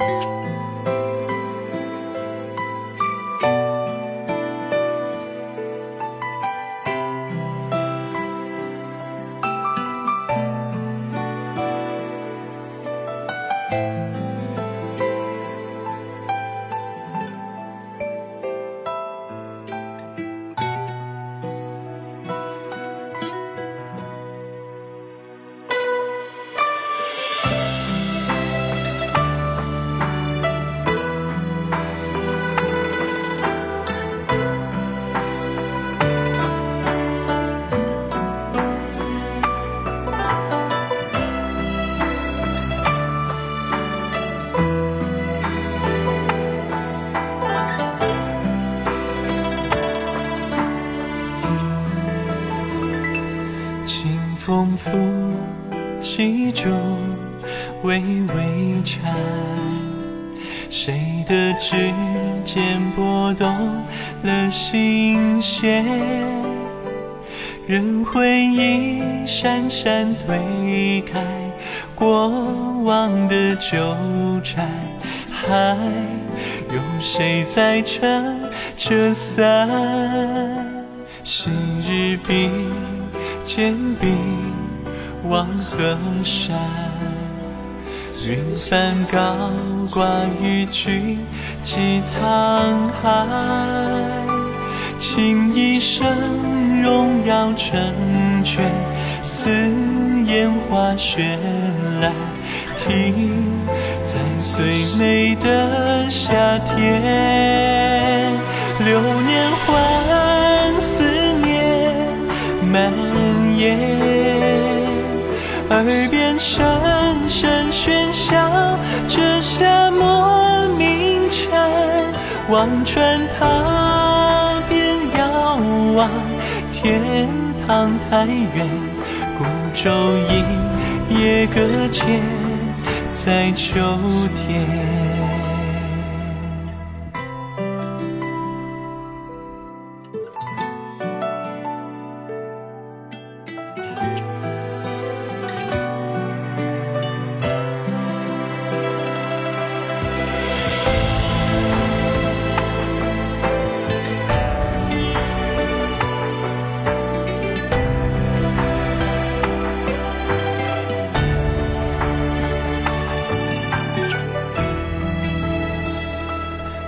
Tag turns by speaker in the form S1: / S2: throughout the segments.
S1: 嗯。复几株微微颤，谁的指尖拨动了心弦？任回忆闪闪推开过往的纠缠，还有谁在撑着伞？昔日比肩比望河山，云帆高挂与君济沧海，倾一生荣耀成全，似烟花绚烂，停在最美的夏天，流年望穿踏遍遥望天堂太远，孤舟一叶搁浅在秋天。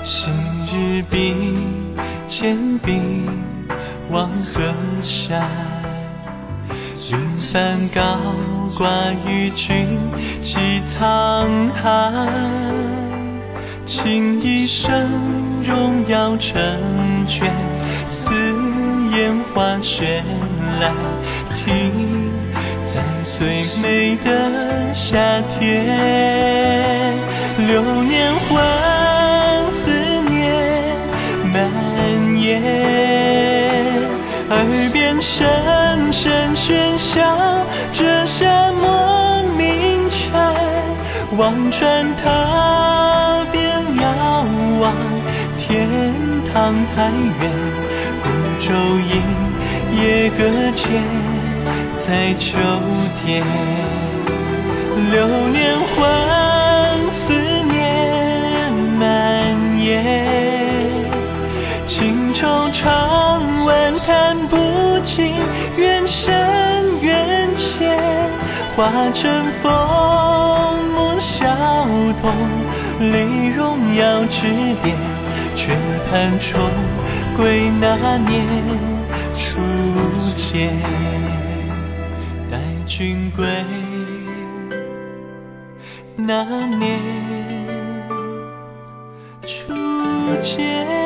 S1: 昔日比肩比望河山，云帆高挂与君济沧海，倾一生荣耀成全，似烟花绚烂，停在最美的夏天，流年回喧嚣，这夏末鸣蝉，望穿踏遍遥望天堂太远，孤舟一叶搁浅在秋天，流年换思念蔓延，情惆怅万叹不尽，缘深，化成风幕笑动里荣耀之点，却盼重归那年初见。待君归，那年初见。